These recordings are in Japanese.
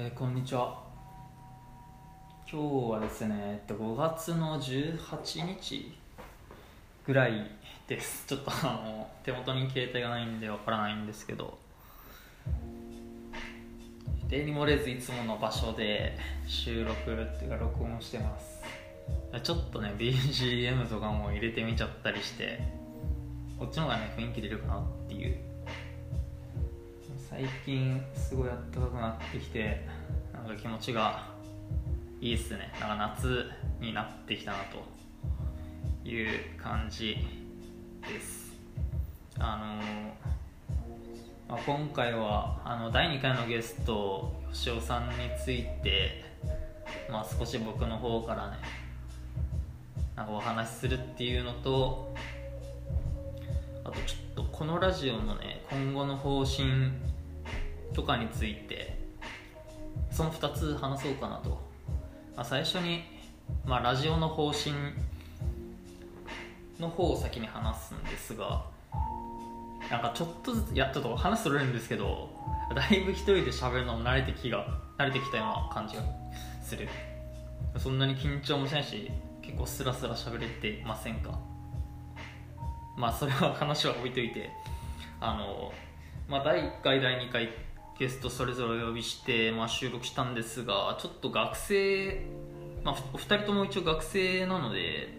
えーこんにちは。今日はですね、えっと、5月の18日ぐらいです。ちょっとあの手元に携帯がないんでわからないんですけど。例に漏れずいつもの場所で収録っていうか録音してます。ちょっとね BGM とかも入れてみちゃったりしてこっちの方がね雰囲気出るかなっていう。最近すごい暖かくなってきてなんか気持ちがいいっすね。なんか夏になってきたなという感じです。あのまあ、今回はあの第2回のゲスト吉尾さんについて、まあ、少し僕の方からねなんかお話しするっていうのとあとちょっとこのラジオのね今後の方針とかについてその2つ話そうかなと、まあ、最初に、まあ、ラジオの方針の方を先に話すんですがなんかちょっとずついやちょっと話それるんですけどだいぶ一人で喋るのも慣れてきが慣れてきたような感じがする。そんなに緊張もしないし結構スラスラ喋れてませんか？まあそれは話は置いといてあのまあ第1回第2回ゲストそれぞれお呼びして、まあ、収録したんですがちょっと学生、まあ、お二人とも一応学生なので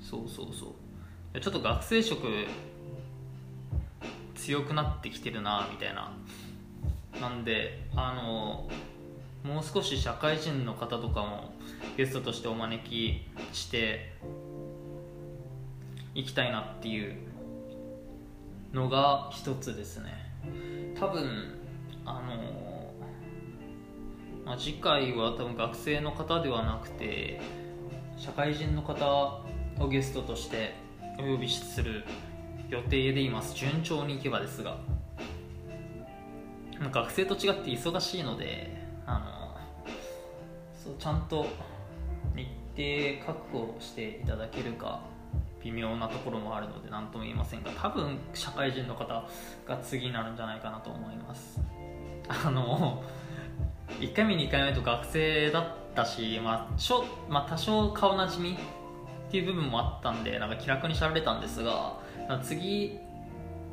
そうそうそう。ちょっと学生色強くなってきてるなみたいな。なんであのもう少し社会人の方とかもゲストとしてお招きしていきたいなっていうのが一つですね。多分あの、まあ、次回は多分学生の方ではなくて社会人の方をゲストとしてお呼びする予定でいます。順調にいけばですが。学生と違って忙しいのであのそうちゃんと日程確保していただけるか微妙なところもあるので何とも言えませんが多分社会人の方が次になるんじゃないかなと思います。あの1回目2回目と学生だったし、まあちょまあ、多少顔なじみっていう部分もあったんでなんか気楽にしゃべれたんですが次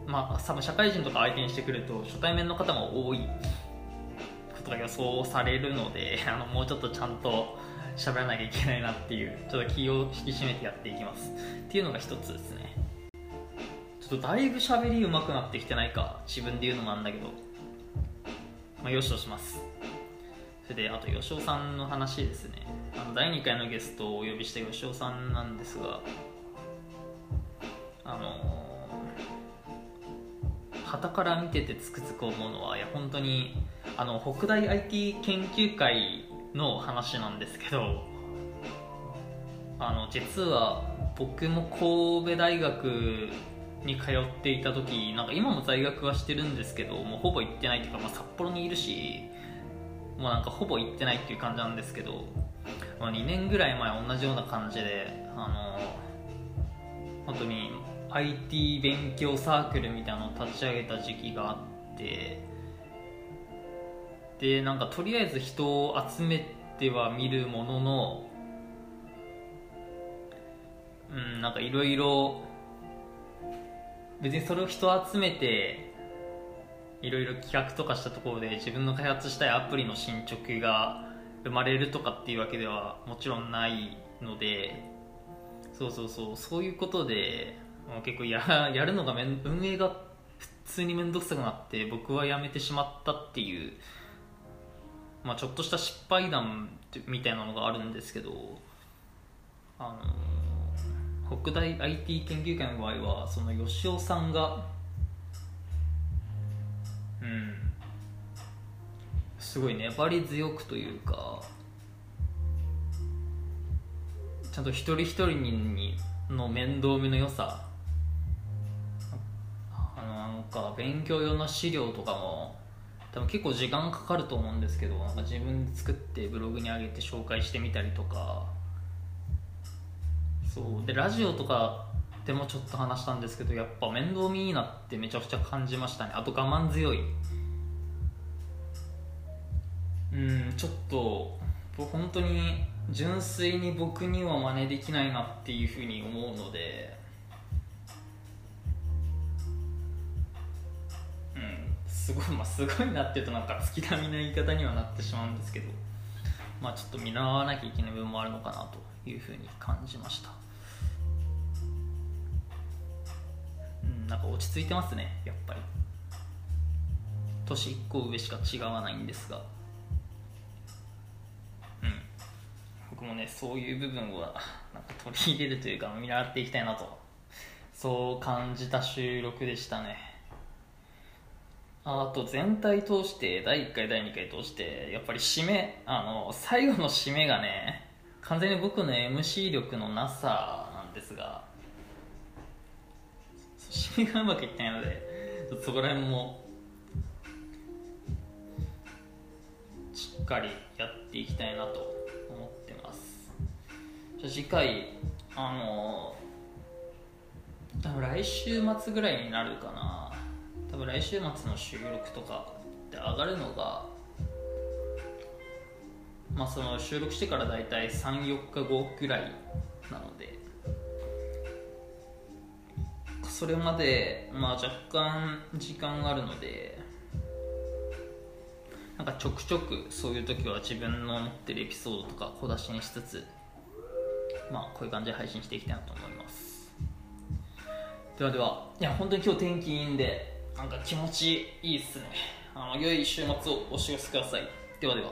まあ多分社会人とか相手にしてくると初対面の方も多いことが予想されるので あのもうちょっとちゃんと喋らなきゃいけないなっていうちょっと気を引き締めてやっていきます。っていうのが一つですね。ちょっとだいぶ喋り上手くなってきてないか自分で言うのもなんだけど。まあよしとします。それであと吉尾さんの話ですね。あの第2回のゲストをお呼びした吉尾さんなんですがあの旗から見ててつくづく思うのはいや本当にあの北大 IT 研究会の話なんですけどあの実は僕も神戸大学に通っていた時なんか今も在学はしてるんですけどもうほぼ行ってないっていうか、まあ、札幌にいるしもうなんかほぼ行ってないっていう感じなんですけど、まあ、2年ぐらい前同じような感じであの本当に IT 勉強サークルみたいなのを立ち上げた時期があってでなんかとりあえず人を集めては見るもののうんなんかいろいろ別にそれを人集めていろいろ企画とかしたところで自分の開発したいアプリの進捗が生まれるとかっていうわけではもちろんないのでそうそうそうそういうことで結構や やるのがめん運営が普通に面倒くさくなって僕はやめてしまったっていう、まあ、ちょっとした失敗談みたいなのがあるんですけどあの北大 IT 研究会の場合はその吉尾さんがうんすごい粘り強くというかちゃんと一人一人にの面倒見の良さ。あのなんか勉強用の資料とかも多分結構時間かかると思うんですけどなんか自分で作ってブログに上げて紹介してみたりとか。そう。でラジオとかでもちょっと話したんですけどやっぱ面倒見いいなってめちゃくちゃ感じましたね。あと我慢強い。うんちょっと本当に純粋に僕には真似できないなっていうふうに思うので。うんすごいまあすごいなっていうとなんか月並みな言い方にはなってしまうんですけど。まあちょっと見習わなきゃいけない部分もあるのかなと。いうふうに感じました。うんなんか落ち着いてますねやっぱり。年1個上しか違わないんですが。うん。僕もねそういう部分をなんか取り入れるというか見習っていきたいなと。そう感じた収録でしたね。あと全体通して第1回第2回通してやっぱり締めあの最後の締めがね完全に僕の MC 力のなさなんですが締めがうまくいってないのでそこら辺もしっかりやっていきたいなと思ってます。じゃあ次回あの多分来週末ぐらいになるかな。多分来週末の収録とかで上がるのがまあその収録してから大体34日後ぐらいなのでそれまで、まあ、若干時間があるのでなんかちょくちょくそういう時は自分の持ってるエピソードとか小出しにしつつまあこういう感じで配信していきたいなと思います。ではではいや本当に今日天気いいんでなんか気持ちいいっすね。あの良い週末をお過ごしください。ではでは。